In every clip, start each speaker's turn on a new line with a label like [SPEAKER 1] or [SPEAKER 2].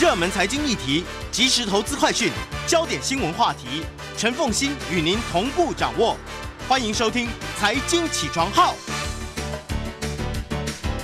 [SPEAKER 1] 热门财经议题、即时投资快讯、焦点新闻话题，陈凤欣与您同步掌握。欢迎收听《财经起床号》。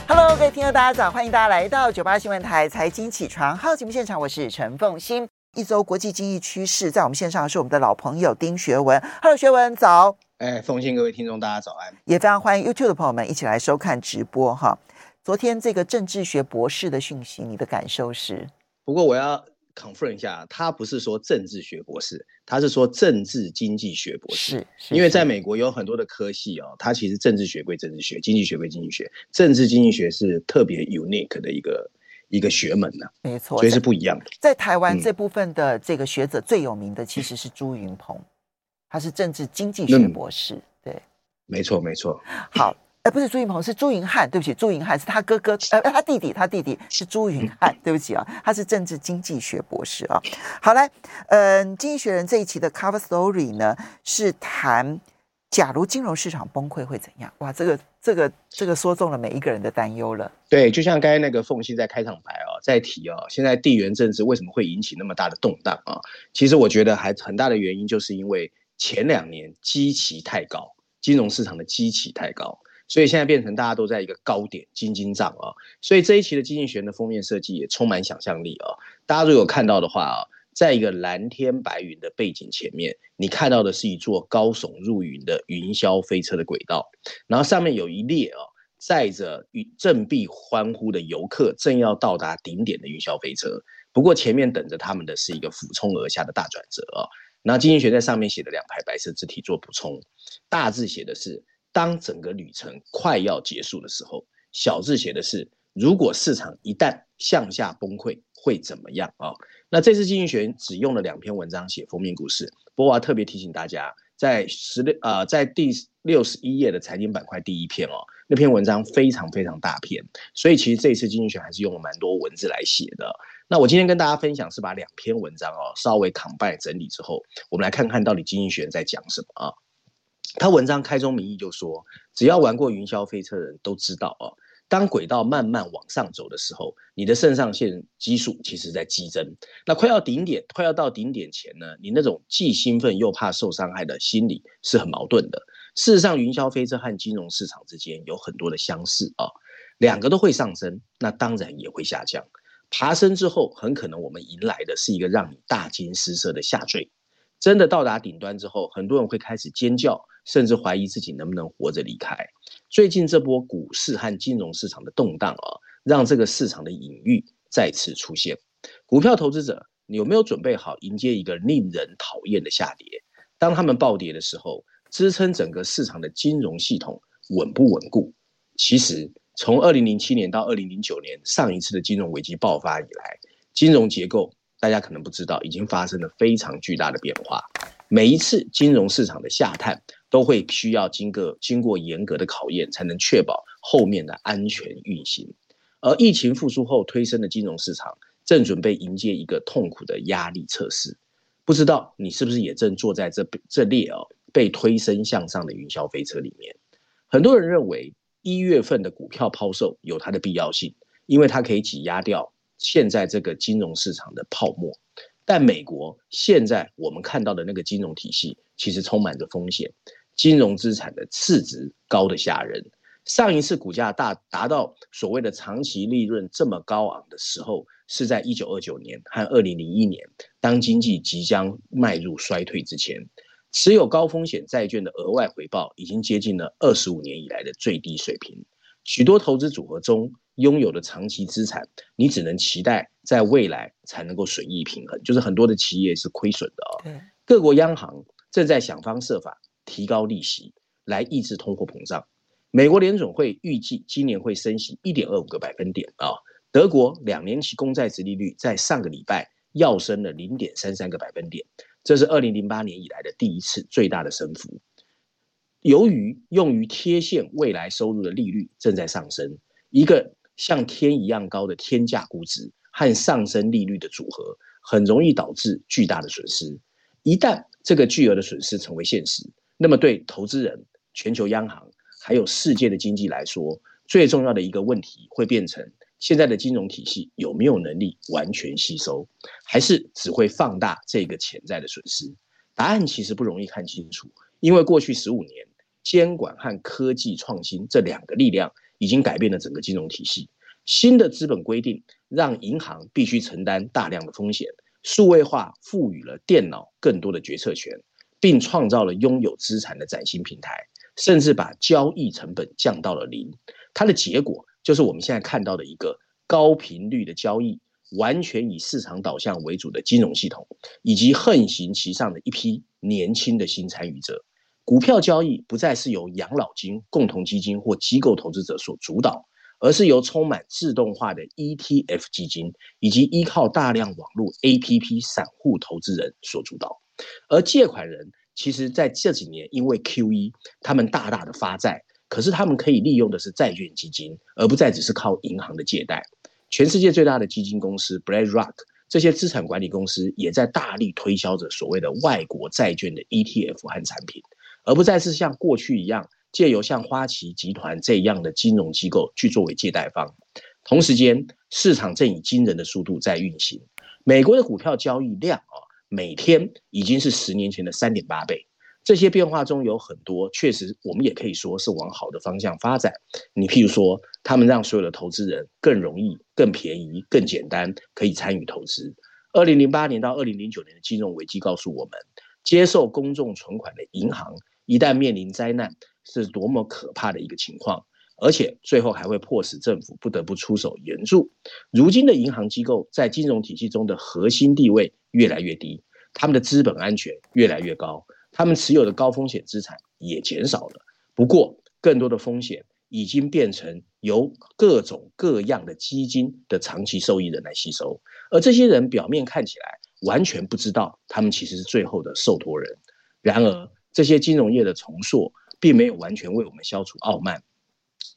[SPEAKER 2] Hello，各位听众，大家早！欢迎大家来到九八新闻台《财经起床号》节目现场，我是陈凤欣。一周国际经济趋势，在我们线上是我们的老朋友丁学文。Hello，学文早。
[SPEAKER 3] 哎，凤欣，各位听众，大家早安。
[SPEAKER 2] 也非常欢迎 YouTube 的朋友们一起来收看直播哈。昨天这个政治学博士的讯息，你的感受是？
[SPEAKER 3] 不过我要 confirm 一下，他不是说政治学博士，他是说政治经济学博士。是，是因为在美国有很多的科系哦，他其实政治学归政治学，经济学归经济学，政治经济学是特别 unique 的一个一个学门呢、啊。没错，所以是不一样的。
[SPEAKER 2] 在，台湾这部分的这个学者最有名的其实是朱云鹏，他是政治经济学博士。嗯、对，
[SPEAKER 3] 没错没错。
[SPEAKER 2] 好。哎，不是朱云鹏，是朱云汉。对不起，朱云汉是他哥哥，呃，他弟弟，他弟弟是朱云汉。对不起啊，他是政治经济学博士啊。好来，嗯、呃，经济学人这一期的 cover story 呢，是谈假如金融市场崩溃会怎样？哇，这个这个这个说中了每一个人的担忧了。
[SPEAKER 3] 对，就像刚才那个凤馨在开场白哦，在提哦，现在地缘政治为什么会引起那么大的动荡啊？其实我觉得还很大的原因就是因为前两年基期太高，金融市场的基期太高。所以现在变成大家都在一个高点，惊惊涨啊！所以这一期的经济学的封面设计也充满想象力啊！大家如果有看到的话啊，在一个蓝天白云的背景前面，你看到的是一座高耸入云的云霄飞车的轨道，然后上面有一列啊载着振臂欢呼的游客，正要到达顶点的云霄飞车。不过前面等着他们的是一个俯冲而下的大转折啊！然后经济学在上面写的两排白色字体做补充，大字写的是。当整个旅程快要结束的时候，小字写的是：如果市场一旦向下崩溃，会怎么样啊？那这次经济学只用了两篇文章写封面故事，不过我要特别提醒大家，在十六啊，在第六十一页的财经板块第一篇哦，那篇文章非常非常大篇，所以其实这次经济学还是用了蛮多文字来写的。那我今天跟大家分享是把两篇文章哦稍微 combine 整理之后，我们来看看到底经济学在讲什么啊？他文章开宗明义就说，只要玩过云霄飞车的人都知道哦，当轨道慢慢往上走的时候，你的肾上腺激素其实在激增。那快要顶点，快要到顶点前呢，你那种既兴奋又怕受伤害的心理是很矛盾的。事实上，云霄飞车和金融市场之间有很多的相似啊，两个都会上升，那当然也会下降。爬升之后，很可能我们迎来的是一个让你大惊失色的下坠。真的到达顶端之后，很多人会开始尖叫。甚至怀疑自己能不能活着离开。最近这波股市和金融市场的动荡啊，让这个市场的隐喻再次出现。股票投资者，你有没有准备好迎接一个令人讨厌的下跌？当他们暴跌的时候，支撑整个市场的金融系统稳不稳固？其实，从二零零七年到二零零九年上一次的金融危机爆发以来，金融结构大家可能不知道，已经发生了非常巨大的变化。每一次金融市场的下探，都会需要经过经过严格的考验，才能确保后面的安全运行。而疫情复苏后推升的金融市场，正准备迎接一个痛苦的压力测试。不知道你是不是也正坐在这这列哦被推升向上的云霄飞车里面？很多人认为一月份的股票抛售有它的必要性，因为它可以挤压掉现在这个金融市场的泡沫。但美国现在我们看到的那个金融体系，其实充满着风险，金融资产的市值高的吓人。上一次股价大达到所谓的长期利润这么高昂的时候，是在一九二九年和二零零一年，当经济即将迈入衰退之前，持有高风险债券的额外回报已经接近了二十五年以来的最低水平。许多投资组合中，拥有的长期资产，你只能期待在未来才能够损益平衡，就是很多的企业是亏损的哦。对各国央行正在想方设法提高利息来抑制通货膨胀。美国联准会预计今年会升息一点二五个百分点啊，德国两年期公债殖利率在上个礼拜要升了零点三三个百分点，这是二零零八年以来的第一次最大的升幅。由于用于贴现未来收入的利率正在上升，一个像天一样高的天价估值和上升利率的组合，很容易导致巨大的损失。一旦这个巨额的损失成为现实，那么对投资人、全球央行还有世界的经济来说，最重要的一个问题会变成。现在的金融体系有没有能力完全吸收，还是只会放大这个潜在的损失？答案其实不容易看清楚，因为过去十五年，监管和科技创新这两个力量已经改变了整个金融体系。新的资本规定让银行必须承担大量的风险，数位化赋予了电脑更多的决策权，并创造了拥有资产的崭新平台，甚至把交易成本降到了零。它的结果。就是我们现在看到的一个高频率的交易，完全以市场导向为主的金融系统，以及横行其上的一批年轻的新参与者。股票交易不再是由养老金、共同基金或机构投资者所主导，而是由充满自动化的 ETF 基金以及依靠大量网络 APP 散户投资人所主导。而借款人其实在这几年因为 QE，他们大大的发债。可是他们可以利用的是债券基金，而不再只是靠银行的借贷。全世界最大的基金公司 BlackRock 这些资产管理公司也在大力推销着所谓的外国债券的 ETF 和产品，而不再是像过去一样借由像花旗集团这样的金融机构去作为借贷方。同时间，市场正以惊人的速度在运行。美国的股票交易量啊，每天已经是十年前的三点八倍。这些变化中有很多，确实我们也可以说是往好的方向发展。你譬如说，他们让所有的投资人更容易、更便宜、更简单可以参与投资。二零零八年到二零零九年的金融危机告诉我们，接受公众存款的银行一旦面临灾难，是多么可怕的一个情况，而且最后还会迫使政府不得不出手援助。如今的银行机构在金融体系中的核心地位越来越低，他们的资本安全越来越高。他们持有的高风险资产也减少了，不过更多的风险已经变成由各种各样的基金的长期受益人来吸收，而这些人表面看起来完全不知道，他们其实是最后的受托人。然而，这些金融业的重塑并没有完全为我们消除傲慢，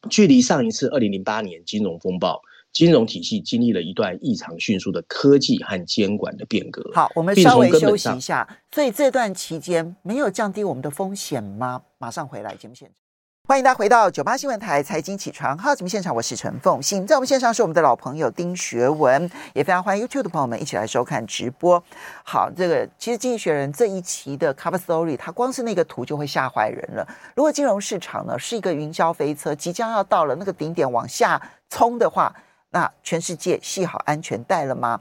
[SPEAKER 3] 距离上一次二零零八年金融风暴。金融体系经历了一段异常迅速的科技和监管的变革。
[SPEAKER 2] 好，我们稍微休息一下。所以这段期间没有降低我们的风险吗？马上回来节目现场。欢迎大家回到九八新闻台财经起床号节目现场，我是陈凤馨。在我们线上是我们的老朋友丁学文，也非常欢迎 YouTube 的朋友们一起来收看直播。好，这个其实《经济学人》这一期的 Cover Story，它光是那个图就会吓坏人了。如果金融市场呢是一个云霄飞车，即将要到了那个顶点往下冲的话，那全世界系好安全带了吗？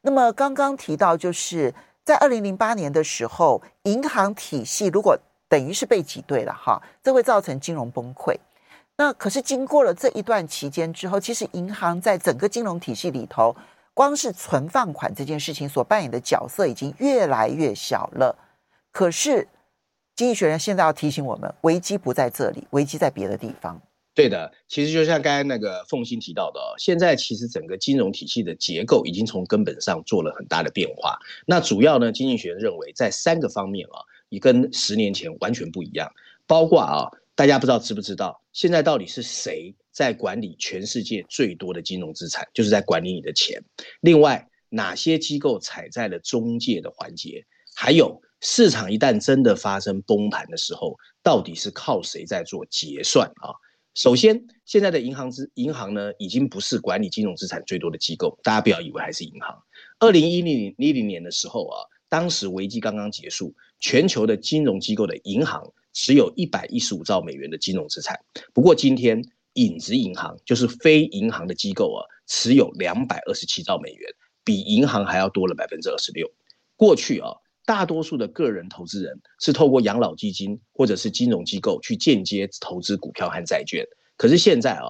[SPEAKER 2] 那么刚刚提到，就是在二零零八年的时候，银行体系如果等于是被挤兑了哈，这会造成金融崩溃。那可是经过了这一段期间之后，其实银行在整个金融体系里头，光是存放款这件事情所扮演的角色已经越来越小了。可是经济学人现在要提醒我们，危机不在这里，危机在别的地方。
[SPEAKER 3] 对的，其实就像刚才那个凤馨提到的，现在其实整个金融体系的结构已经从根本上做了很大的变化。那主要呢，经济学人认为在三个方面啊，也跟十年前完全不一样。包括啊，大家不知道知不知道，现在到底是谁在管理全世界最多的金融资产，就是在管理你的钱。另外，哪些机构踩在了中介的环节？还有，市场一旦真的发生崩盘的时候，到底是靠谁在做结算啊？首先，现在的银行资银行呢，已经不是管理金融资产最多的机构。大家不要以为还是银行。二零一零一零年的时候啊，当时危机刚刚结束，全球的金融机构的银行持有一百一十五兆美元的金融资产。不过今天，影子银行就是非银行的机构啊，持有两百二十七兆美元，比银行还要多了百分之二十六。过去啊。大多数的个人投资人是透过养老基金或者是金融机构去间接投资股票和债券。可是现在啊，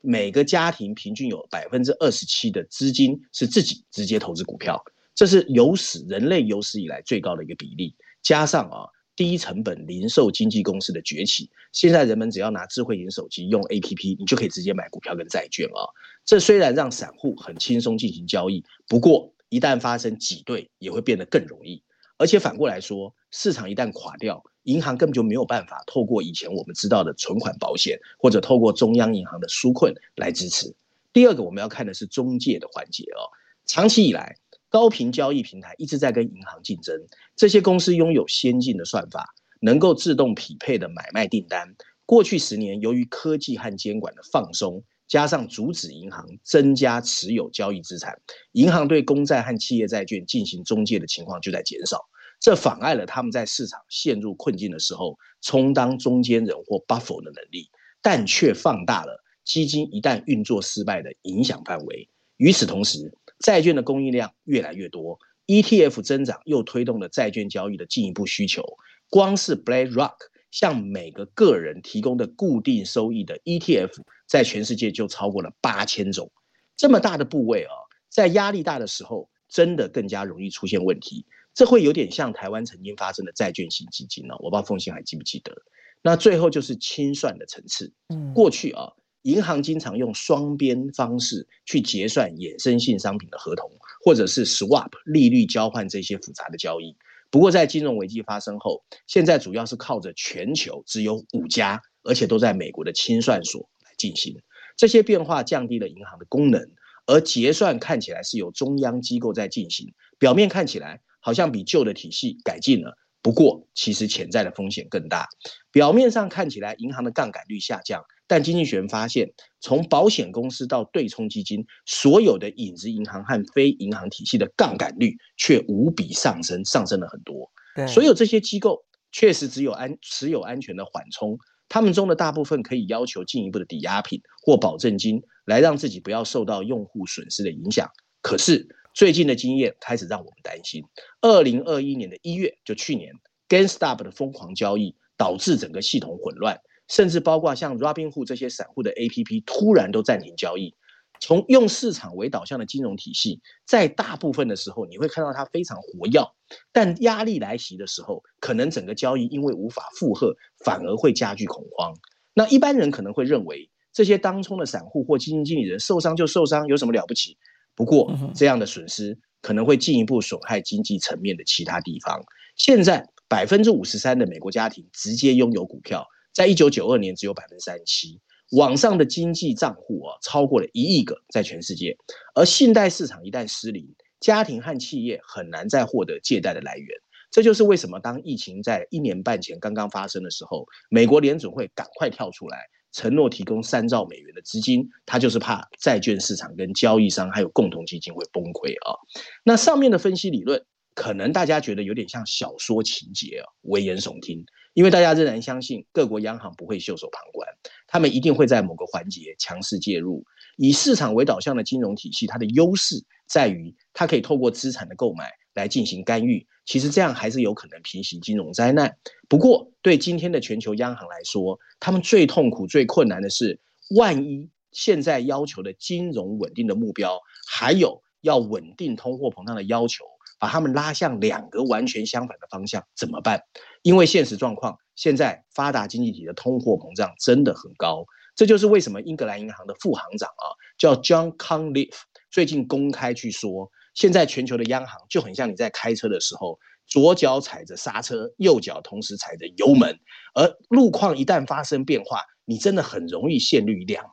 [SPEAKER 3] 每个家庭平均有百分之二十七的资金是自己直接投资股票，这是有史人类有史以来最高的一个比例。加上啊，低成本零售经纪公司的崛起。现在人们只要拿智慧型手机用 APP，你就可以直接买股票跟债券啊。这虽然让散户很轻松进行交易，不过一旦发生挤兑，也会变得更容易。而且反过来说，市场一旦垮掉，银行根本就没有办法透过以前我们知道的存款保险，或者透过中央银行的纾困来支持。第二个我们要看的是中介的环节哦。长期以来，高频交易平台一直在跟银行竞争，这些公司拥有先进的算法，能够自动匹配的买卖订单。过去十年，由于科技和监管的放松，加上阻止银行增加持有交易资产，银行对公债和企业债券进行中介的情况就在减少。这妨碍了他们在市场陷入困境的时候充当中间人或 buffer 的能力，但却放大了基金一旦运作失败的影响范围。与此同时，债券的供应量越来越多，ETF 增长又推动了债券交易的进一步需求。光是 BlackRock 向每个个人提供的固定收益的 ETF，在全世界就超过了八千种。这么大的部位啊，在压力大的时候，真的更加容易出现问题。这会有点像台湾曾经发生的债券型基金呢，我不知道凤馨还记不记得。那最后就是清算的层次。嗯，过去啊，银行经常用双边方式去结算衍生性商品的合同，或者是 swap 利率交换这些复杂的交易。不过在金融危机发生后，现在主要是靠着全球只有五家，而且都在美国的清算所来进行。这些变化降低了银行的功能，而结算看起来是由中央机构在进行，表面看起来。好像比旧的体系改进了，不过其实潜在的风险更大。表面上看起来银行的杠杆率下降，但经济学人发现，从保险公司到对冲基金，所有的影子银行和非银行体系的杠杆率却无比上升，上升了很多。所有这些机构确实只有安持有安全的缓冲，他们中的大部分可以要求进一步的抵押品或保证金，来让自己不要受到用户损失的影响。可是，最近的经验开始让我们担心。二零二一年的一月，就去年，GameStop 的疯狂交易导致整个系统混乱，甚至包括像 Robinhood 这些散户的 APP 突然都暂停交易。从用市场为导向的金融体系，在大部分的时候，你会看到它非常活跃，但压力来袭的时候，可能整个交易因为无法负荷，反而会加剧恐慌。那一般人可能会认为，这些当冲的散户或基金经理人受伤就受伤，有什么了不起？不过，这样的损失可能会进一步损害经济层面的其他地方。现在，百分之五十三的美国家庭直接拥有股票，在一九九二年只有百分之三十七。网上的经济账户啊，超过了一亿个，在全世界。而信贷市场一旦失灵，家庭和企业很难再获得借贷的来源。这就是为什么当疫情在一年半前刚刚发生的时候，美国联准会赶快跳出来。承诺提供三兆美元的资金，他就是怕债券市场跟交易商还有共同基金会崩溃啊。那上面的分析理论，可能大家觉得有点像小说情节啊，危言耸听。因为大家仍然相信各国央行不会袖手旁观，他们一定会在某个环节强势介入。以市场为导向的金融体系，它的优势在于它可以透过资产的购买来进行干预。其实这样还是有可能平息金融灾难。不过，对今天的全球央行来说，他们最痛苦、最困难的是，万一现在要求的金融稳定的目标，还有要稳定通货膨胀的要求，把他们拉向两个完全相反的方向，怎么办？因为现实状况，现在发达经济体的通货膨胀真的很高。这就是为什么英格兰银行的副行长啊，叫 John Conleaf，最近公开去说。现在全球的央行就很像你在开车的时候，左脚踩着刹车，右脚同时踩着油门，而路况一旦发生变化，你真的很容易陷入两难。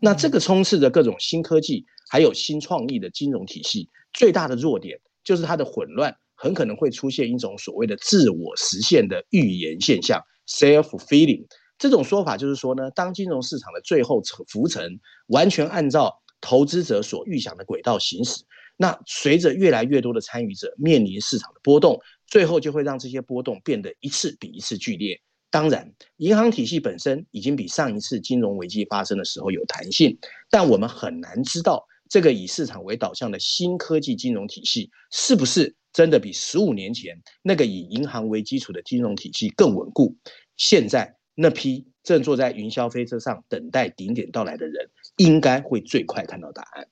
[SPEAKER 3] 那这个充斥着各种新科技还有新创意的金融体系，最大的弱点就是它的混乱，很可能会出现一种所谓的自我实现的预言现象 （self-fulfilling）。这种说法就是说呢，当金融市场的最后浮沉完全按照投资者所预想的轨道行驶。那随着越来越多的参与者面临市场的波动，最后就会让这些波动变得一次比一次剧烈。当然，银行体系本身已经比上一次金融危机发生的时候有弹性，但我们很难知道这个以市场为导向的新科技金融体系是不是真的比十五年前那个以银行为基础的金融体系更稳固。现在那批正坐在云霄飞车上等待顶点到来的人，应该会最快看到答案。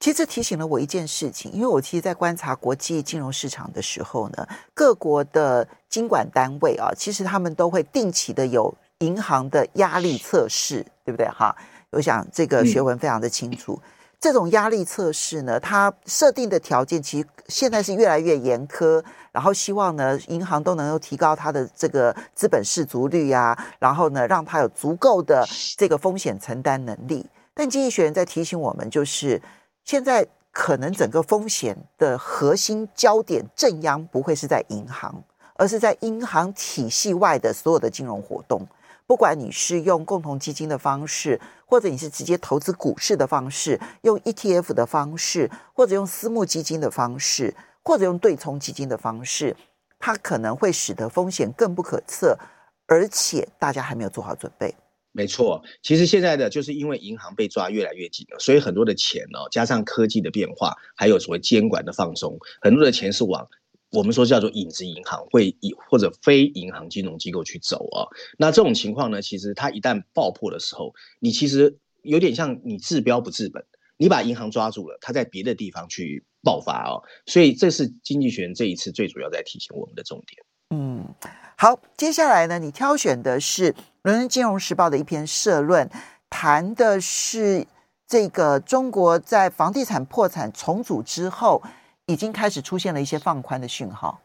[SPEAKER 2] 其实这提醒了我一件事情，因为我其实，在观察国际金融市场的时候呢，各国的金管单位啊，其实他们都会定期的有银行的压力测试，对不对？哈，我想这个学问非常的清楚。嗯、这种压力测试呢，它设定的条件其实现在是越来越严苛，然后希望呢，银行都能够提高它的这个资本适足率啊，然后呢，让它有足够的这个风险承担能力。但经济学人在提醒我们，就是。现在可能整个风险的核心焦点正央不会是在银行，而是在银行体系外的所有的金融活动。不管你是用共同基金的方式，或者你是直接投资股市的方式，用 ETF 的方式，或者用私募基金的方式，或者用对冲基金的方式，它可能会使得风险更不可测，而且大家还没有做好准备。
[SPEAKER 3] 没错，其实现在的就是因为银行被抓越来越紧了，所以很多的钱呢、哦，加上科技的变化，还有所谓监管的放松，很多的钱是往我们说叫做影子银行，会以或者非银行金融机构去走啊、那这种情况呢，其实它一旦爆破的时候，你其实有点像你治标不治本，你把银行抓住了，它在别的地方去爆发哦。所以这是经济学人这一次最主要在提醒我们的重点。
[SPEAKER 2] 嗯，好，接下来呢，你挑选的是《伦敦金融时报》的一篇社论，谈的是这个中国在房地产破产重组之后，已经开始出现了一些放宽的讯号。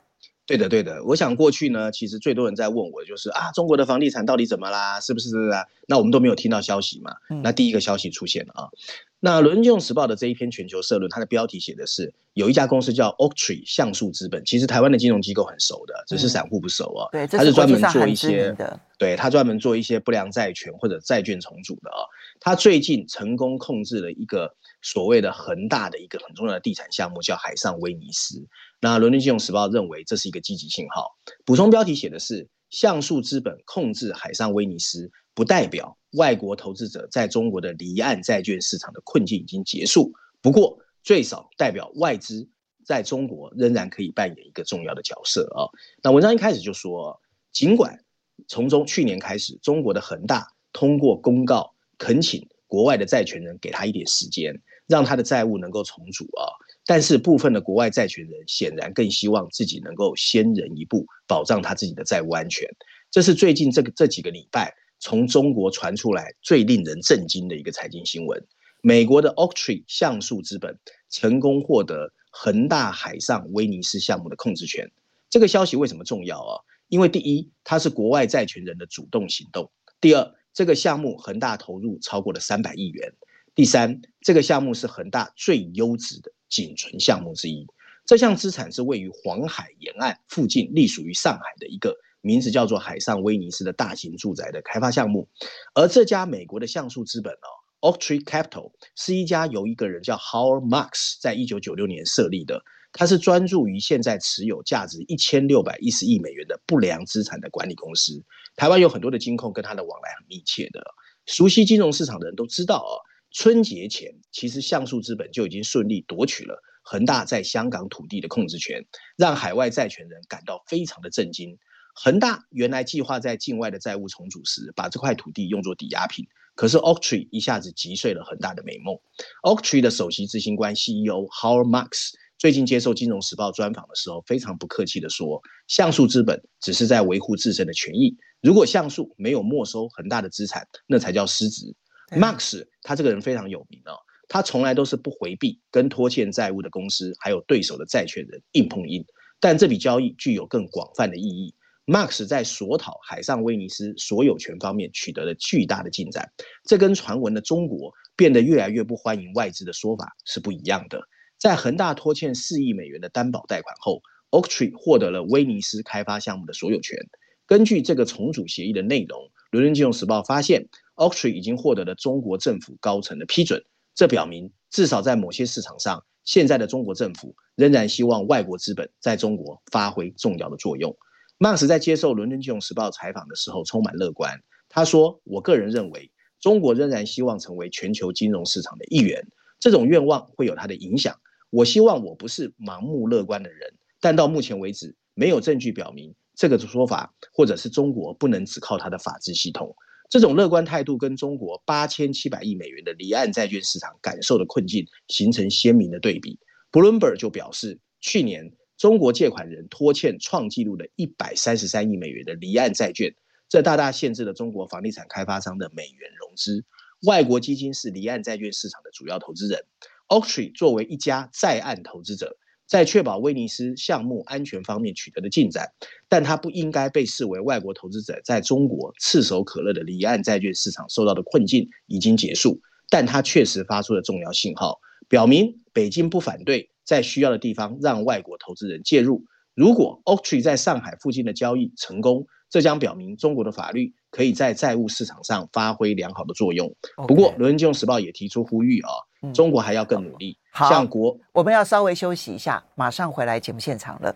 [SPEAKER 3] 对的，对的。我想过去呢，其实最多人在问我，就是啊，中国的房地产到底怎么啦？是不是啊？那我们都没有听到消息嘛。那第一个消息出现了啊。那《伦敦金融时报》的这一篇全球社论，它的标题写的是有一家公司叫 Oaktree 橡树资本，其实台湾的金融机构很熟的，只是散户不熟啊。
[SPEAKER 2] 对，
[SPEAKER 3] 它是专门做一些，对，它专门做一些不良债权或者债券重组的啊。它最近成功控制了一个所谓的恒大的一个很重要的地产项目，叫海上威尼斯。那《伦敦金融时报》认为这是一个积极信号。补充标题写的是橡树资本控制海上威尼斯。不代表外国投资者在中国的离岸债券市场的困境已经结束，不过最少代表外资在中国仍然可以扮演一个重要的角色啊。那文章一开始就说，尽管从中去年开始，中国的恒大通过公告恳请国外的债权人给他一点时间，让他的债务能够重组啊，但是部分的国外债权人显然更希望自己能够先人一步，保障他自己的债务安全。这是最近这个这几个礼拜。从中国传出来最令人震惊的一个财经新闻：美国的 Oaktree 橡树资本成功获得恒大海上威尼斯项目的控制权。这个消息为什么重要啊？因为第一，它是国外债权人的主动行动；第二，这个项目恒大投入超过了三百亿元；第三，这个项目是恒大最优质的仅存项目之一。这项资产是位于黄海沿岸附近，隶属于上海的一个。名字叫做海上威尼斯的大型住宅的开发项目，而这家美国的橡树资本哦，Oaktree Capital 是一家由一个人叫 Howard Marks 在一九九六年设立的，他是专注于现在持有价值一千六百一十亿美元的不良资产的管理公司。台湾有很多的金控跟他的往来很密切的，熟悉金融市场的人都知道哦，春节前其实橡树资本就已经顺利夺取了恒大在香港土地的控制权，让海外债权人感到非常的震惊。恒大原来计划在境外的债务重组时，把这块土地用作抵押品，可是 Oaktree 一下子击碎了恒大的美梦。Oaktree 的首席执行官 CEO Howard Marks 最近接受《金融时报》专访的时候，非常不客气地说：“橡树资本只是在维护自身的权益，如果像素没有没收恒大的资产，那才叫失职。” Marks 他这个人非常有名哦，他从来都是不回避跟拖欠债务的公司还有对手的债权人硬碰硬，但这笔交易具有更广泛的意义。Marks 在索讨海上威尼斯所有权方面取得了巨大的进展，这跟传闻的中国变得越来越不欢迎外资的说法是不一样的。在恒大拖欠四亿美元的担保贷款后，Oaktree 获得了威尼斯开发项目的所有权。根据这个重组协议的内容，《伦敦金融时报》发现，Oaktree 已经获得了中国政府高层的批准。这表明，至少在某些市场上，现在的中国政府仍然希望外国资本在中国发挥重要的作用。Max 在接受《伦敦金融时报》采访的时候充满乐观。他说：“我个人认为，中国仍然希望成为全球金融市场的一员。这种愿望会有它的影响。我希望我不是盲目乐观的人，但到目前为止，没有证据表明这个说法，或者是中国不能只靠它的法治系统。这种乐观态度跟中国八千七百亿美元的离岸债券市场感受的困境形成鲜明的对比。Bloomberg 就表示，去年中国借款人拖欠创纪录的一百三十三亿美元的离岸债券，这大大限制了中国房地产开发商的美元融资。外国基金是离岸债券市场的主要投资人。Oaktree 作为一家在岸投资者，在确保威尼斯项目安全方面取得的进展，但它不应该被视为外国投资者在中国炙手可热的离岸债券市场受到的困境已经结束。但它确实发出了重要信号，表明北京不反对在需要的地方让外国投资人介入。如果 Oaktree 在上海附近的交易成功，这将表明中国的法律可以在债务市场上发挥良好的作用。不过，《伦敦金融时报》也提出呼吁啊、哦，中国还要更努力。嗯、好，像国，
[SPEAKER 2] 我们要稍微休息一下，马上回来节目现场了。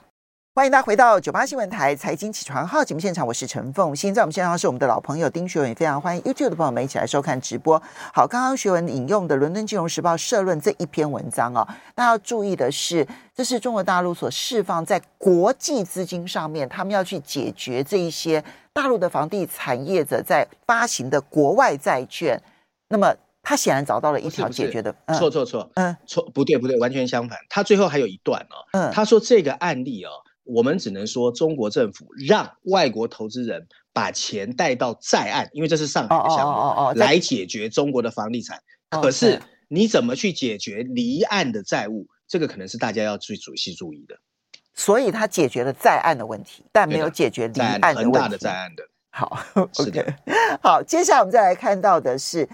[SPEAKER 2] 欢迎大家回到九八新闻台财经起床号节目现场，我是陈凤现，在我们现场是我们的老朋友丁学文，也非常欢迎 YouTube 的朋友们一起来收看直播。好，刚刚学文引用的《伦敦金融时报》社论这一篇文章啊、哦，大家要注意的是，这是中国大陆所释放在国际资金上面，他们要去解决这一些大陆的房地产业者在发行的国外债券。那么他显然找到了一条解决的，
[SPEAKER 3] 错错错，嗯，错不对不对，完全相反。他最后还有一段哦，嗯，他说这个案例哦。我们只能说，中国政府让外国投资人把钱带到在岸，因为这是上海的项目，哦哦哦、来解决中国的房地产。哦、可是你怎么去解决离岸的债务？这个可能是大家要最仔细注意的。
[SPEAKER 2] 所以他解决了在岸的问题，但没有解决离岸的问题。
[SPEAKER 3] 很大的在岸的。
[SPEAKER 2] 好，是的。Okay、好，接下来我们再来看到的是。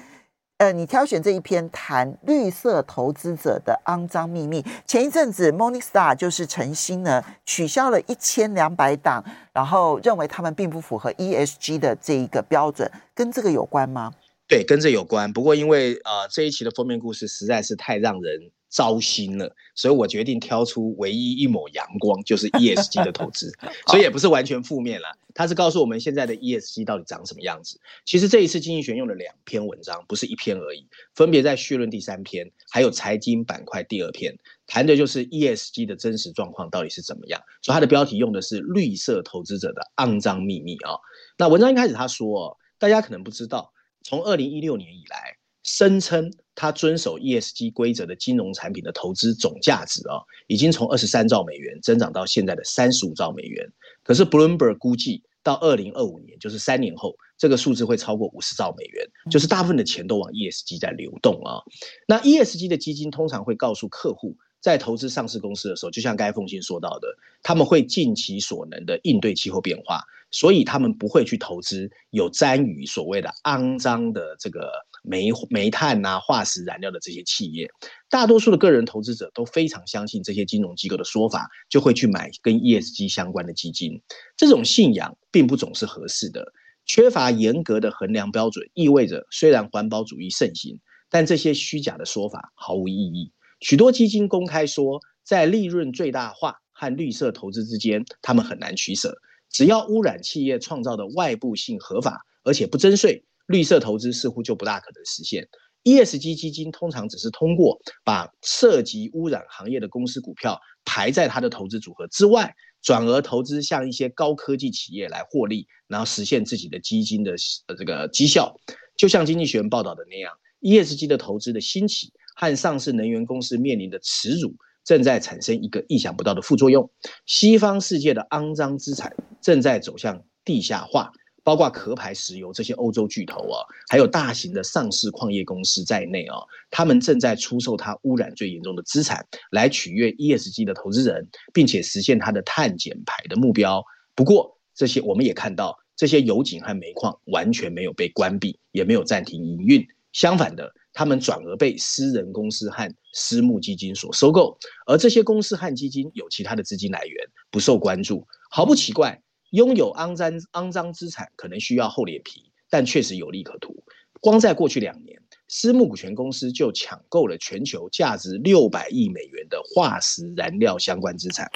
[SPEAKER 2] 呃，你挑选这一篇谈绿色投资者的肮脏秘密。前一阵子，Morningstar 就是诚心呢，取消了一千两百档，然后认为他们并不符合 ESG 的这一个标准，跟这个有关吗？
[SPEAKER 3] 对，跟这有关。不过因为呃这一期的封面故事实在是太让人。糟心了，所以我决定挑出唯一一抹阳光，就是 ESG 的投资，所以也不是完全负面了。它是告诉我们现在的 ESG 到底长什么样子。其实这一次经济学用了两篇文章，不是一篇而已，分别在序论第三篇，还有财经板块第二篇，谈的就是 ESG 的真实状况到底是怎么样。所以它的标题用的是“绿色投资者的肮脏秘密”啊。那文章一开始他说，大家可能不知道，从二零一六年以来。声称他遵守 ESG 规则的金融产品的投资总价值啊，已经从二十三兆美元增长到现在的三十五兆美元。可是 Bloomberg 估计到二零二五年，就是三年后，这个数字会超过五十兆美元，就是大部分的钱都往 ESG 在流动啊。那 ESG 的基金通常会告诉客户，在投资上市公司的时候，就像刚才凤馨说到的，他们会尽其所能的应对气候变化，所以他们不会去投资有沾于所谓的肮脏的这个煤煤炭啊、化石燃料的这些企业。大多数的个人投资者都非常相信这些金融机构的说法，就会去买跟 ESG 相关的基金。这种信仰并不总是合适的，缺乏严格的衡量标准，意味着虽然环保主义盛行，但这些虚假的说法毫无意义。许多基金公开说，在利润最大化和绿色投资之间，他们很难取舍。只要污染企业创造的外部性合法，而且不征税，绿色投资似乎就不大可能实现。ESG 基金通常只是通过把涉及污染行业的公司股票排在它的投资组合之外，转而投资像一些高科技企业来获利，然后实现自己的基金的呃这个绩效。就像经济学人报道的那样，ESG 的投资的兴起。和上市能源公司面临的耻辱，正在产生一个意想不到的副作用。西方世界的肮脏资产正在走向地下化，包括壳牌石油这些欧洲巨头啊，还有大型的上市矿业公司在内啊，他们正在出售它污染最严重的资产，来取悦 ESG 的投资人，并且实现它的碳减排的目标。不过，这些我们也看到，这些油井和煤矿完全没有被关闭，也没有暂停营运。相反的。他们转而被私人公司和私募基金所收购，而这些公司和基金有其他的资金来源，不受关注。毫不奇怪，拥有肮脏肮脏资产可能需要厚脸皮，但确实有利可图。光在过去两年，私募股权公司就抢购了全球价值六百亿美元的化石燃料相关资产，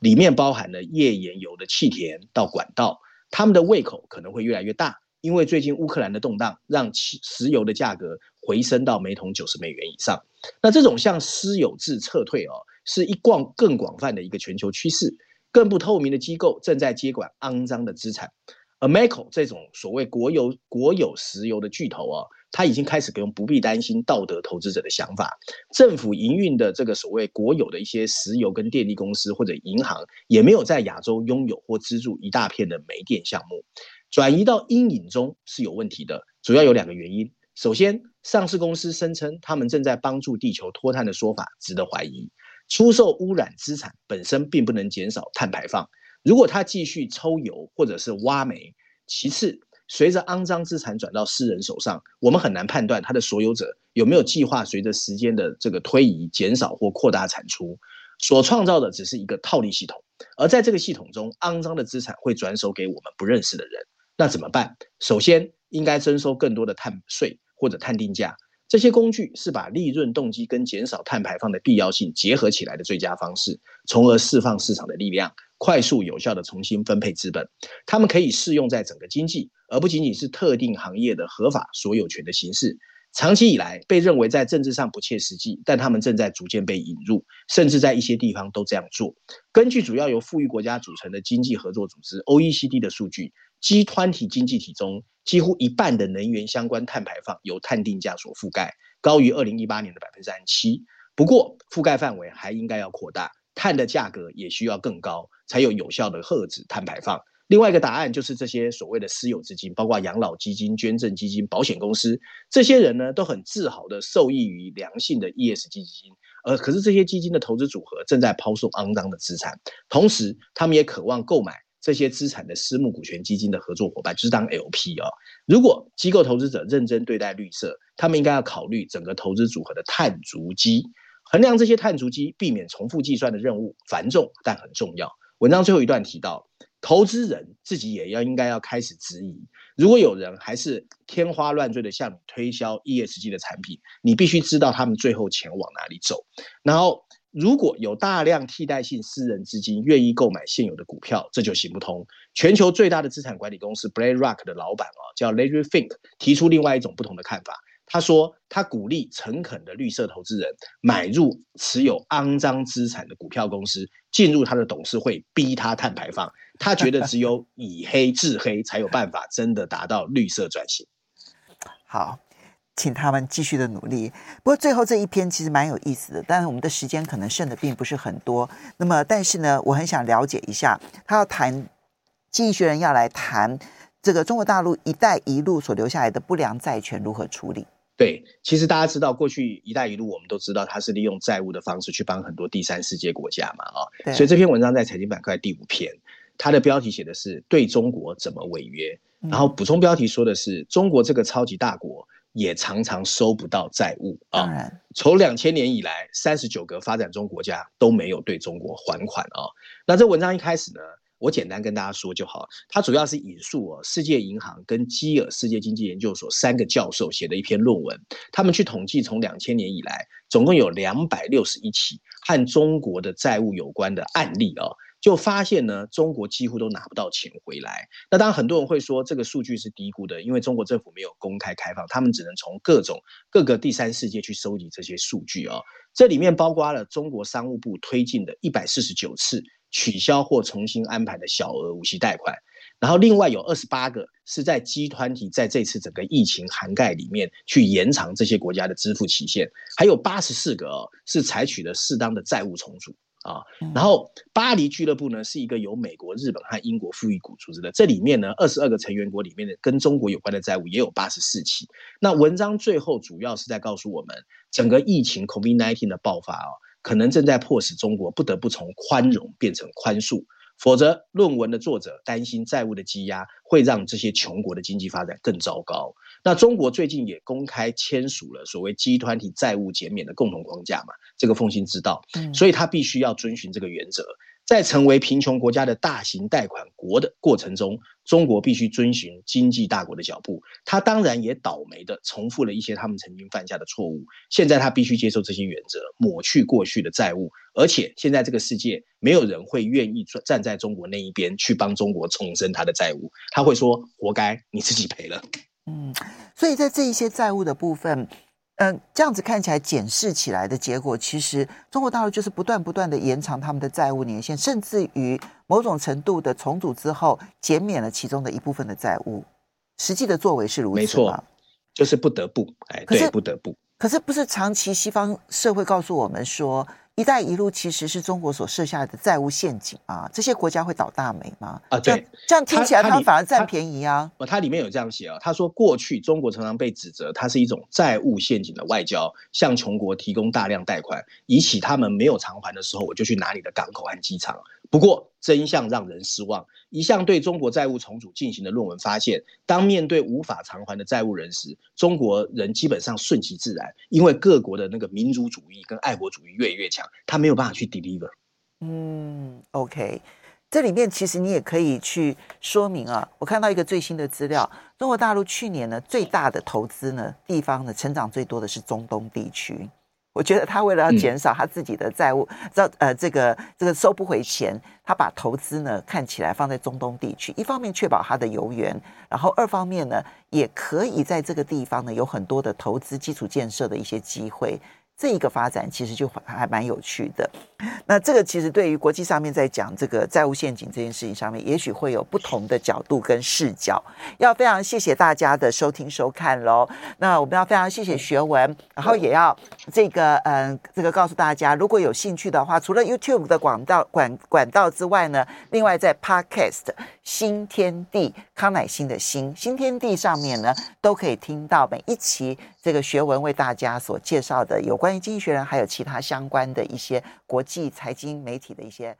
[SPEAKER 3] 里面包含了页岩油的气田到管道。他们的胃口可能会越来越大，因为最近乌克兰的动荡让石石油的价格。回升到每桶九十美元以上，那这种向私有制撤退哦，是一广更广泛的一个全球趋势。更不透明的机构正在接管肮脏的资产，而 m a c o 这种所谓国有国有石油的巨头啊，他已经开始不用不必担心道德投资者的想法。政府营运的这个所谓国有的一些石油跟电力公司或者银行，也没有在亚洲拥有或资助一大片的煤电项目。转移到阴影中是有问题的，主要有两个原因。首先，上市公司声称他们正在帮助地球脱碳的说法值得怀疑。出售污染资产本身并不能减少碳排放。如果他继续抽油或者是挖煤，其次，随着肮脏资产转到私人手上，我们很难判断他的所有者有没有计划随着时间的这个推移减少或扩大产出。所创造的只是一个套利系统，而在这个系统中，肮脏的资产会转手给我们不认识的人。那怎么办？首先，应该征收更多的碳税或者碳定价。这些工具是把利润动机跟减少碳排放的必要性结合起来的最佳方式，从而释放市场的力量，快速有效地重新分配资本。它们可以适用在整个经济，而不仅仅是特定行业的合法所有权的形式。长期以来被认为在政治上不切实际，但他们正在逐渐被引入，甚至在一些地方都这样做。根据主要由富裕国家组成的经济合作组织 （OECD） 的数据，G20 经济体中，几乎一半的能源相关碳排放由碳定价所覆盖，高于二零一八年的百分之三十七。不过，覆盖范围还应该要扩大，碳的价格也需要更高，才有有效的遏制碳排放。另外一个答案就是这些所谓的私有资金，包括养老基金、捐赠基金、保险公司，这些人呢都很自豪地受益于良性的 ESG 基金，而可是这些基金的投资组合正在抛售肮脏的资产，同时他们也渴望购买。这些资产的私募股权基金的合作伙伴就是当 LP 啊、哦。如果机构投资者认真对待绿色，他们应该要考虑整个投资组合的碳足迹，衡量这些碳足迹，避免重复计算的任务繁重但很重要。文章最后一段提到，投资人自己也要应该要开始质疑，如果有人还是天花乱坠的向你推销 ESG 的产品，你必须知道他们最后钱往哪里走，然后。如果有大量替代性私人资金愿意购买现有的股票，这就行不通。全球最大的资产管理公司 BlackRock 的老板啊，叫 Larry Fink，提出另外一种不同的看法。他说，他鼓励诚恳的绿色投资人买入持有肮脏资产的股票公司，进入他的董事会，逼他碳排放。他觉得只有以黑制黑，才有办法真的达到绿色转型。
[SPEAKER 2] 好。请他们继续的努力。不过最后这一篇其实蛮有意思的，但是我们的时间可能剩的并不是很多。那么，但是呢，我很想了解一下，他要谈《经济学人》要来谈这个中国大陆“一带一路”所留下来的不良债权如何处理。
[SPEAKER 3] 对，其实大家知道，过去“一带一路”我们都知道，它是利用债务的方式去帮很多第三世界国家嘛，啊、哦，所以这篇文章在财经板块第五篇，它的标题写的是“对中国怎么违约”，然后补充标题说的是“中国这个超级大国”。也常常收不到债务啊！从两千年以来，三十九个发展中国家都没有对中国还款啊。那这文章一开始呢，我简单跟大家说就好。它主要是引述哦，世界银行跟基尔世界经济研究所三个教授写的一篇论文，他们去统计从两千年以来，总共有两百六十一起和中国的债务有关的案例啊。就发现呢，中国几乎都拿不到钱回来。那当然，很多人会说这个数据是低估的，因为中国政府没有公开开放，他们只能从各种各个第三世界去收集这些数据啊。这里面包括了中国商务部推进的一百四十九次取消或重新安排的小额无息贷款，然后另外有二十八个是在集团体在这次整个疫情涵盖里面去延长这些国家的支付期限，还有八十四个哦，是采取了适当的债务重组。啊，然后巴黎俱乐部呢是一个由美国、日本和英国富裕股组织的，这里面呢二十二个成员国里面的跟中国有关的债务也有八十四起。那文章最后主要是在告诉我们，整个疫情 COVID-19 的爆发啊，可能正在迫使中国不得不从宽容变成宽恕。否则，论文的作者担心债务的积压会让这些穷国的经济发展更糟糕。那中国最近也公开签署了所谓集团体债务减免的共同框架嘛，这个奉行之道，所以他必须要遵循这个原则。在成为贫穷国家的大型贷款国的过程中，中国必须遵循经济大国的脚步。他当然也倒霉的重复了一些他们曾经犯下的错误。现在他必须接受这些原则，抹去过去的债务。而且现在这个世界没有人会愿意站在中国那一边去帮中国重申他的债务。他会说：“活该，你自己赔了。”
[SPEAKER 2] 嗯，所以在这一些债务的部分，嗯、呃，这样子看起来检视起来的结果，其实中国大陆就是不断不断的延长他们的债务年限，甚至于某种程度的重组之后减免了其中的一部分的债务。实际的作为是如此吗？
[SPEAKER 3] 没错，就是不得不，哎，对，不得不。
[SPEAKER 2] 可是不是长期西方社会告诉我们说，“一带一路”其实是中国所设下的债务陷阱啊？这些国家会倒大霉吗？
[SPEAKER 3] 啊，对，
[SPEAKER 2] 这样听起来他们反而占便宜啊。
[SPEAKER 3] 它里面有这样写啊，他说过去中国常常被指责，它是一种债务陷阱的外交，向穷国提供大量贷款，以起他们没有偿还的时候，我就去拿你的港口和机场。不过真相让人失望。一项对中国债务重组进行的论文发现，当面对无法偿还的债务人时，中国人基本上顺其自然，因为各国的那个民族主义跟爱国主义越来越强，他没有办法去 deliver。
[SPEAKER 2] 嗯，OK，这里面其实你也可以去说明啊。我看到一个最新的资料，中国大陆去年呢最大的投资呢地方呢成长最多的是中东地区。我觉得他为了要减少他自己的债务，这、嗯、呃这个这个收不回钱，他把投资呢看起来放在中东地区，一方面确保他的油源，然后二方面呢也可以在这个地方呢有很多的投资基础建设的一些机会。这一个发展其实就还蛮有趣的。那这个其实对于国际上面在讲这个债务陷阱这件事情上面，也许会有不同的角度跟视角。要非常谢谢大家的收听收看喽。那我们要非常谢谢学文，然后也要这个嗯，这个告诉大家，如果有兴趣的话，除了 YouTube 的管道管管道之外呢，另外在 Podcast 新天地康乃馨的新新天地上面呢，都可以听到每一期这个学文为大家所介绍的有关。于经济学人，还有其他相关的一些国际财经媒体的一些。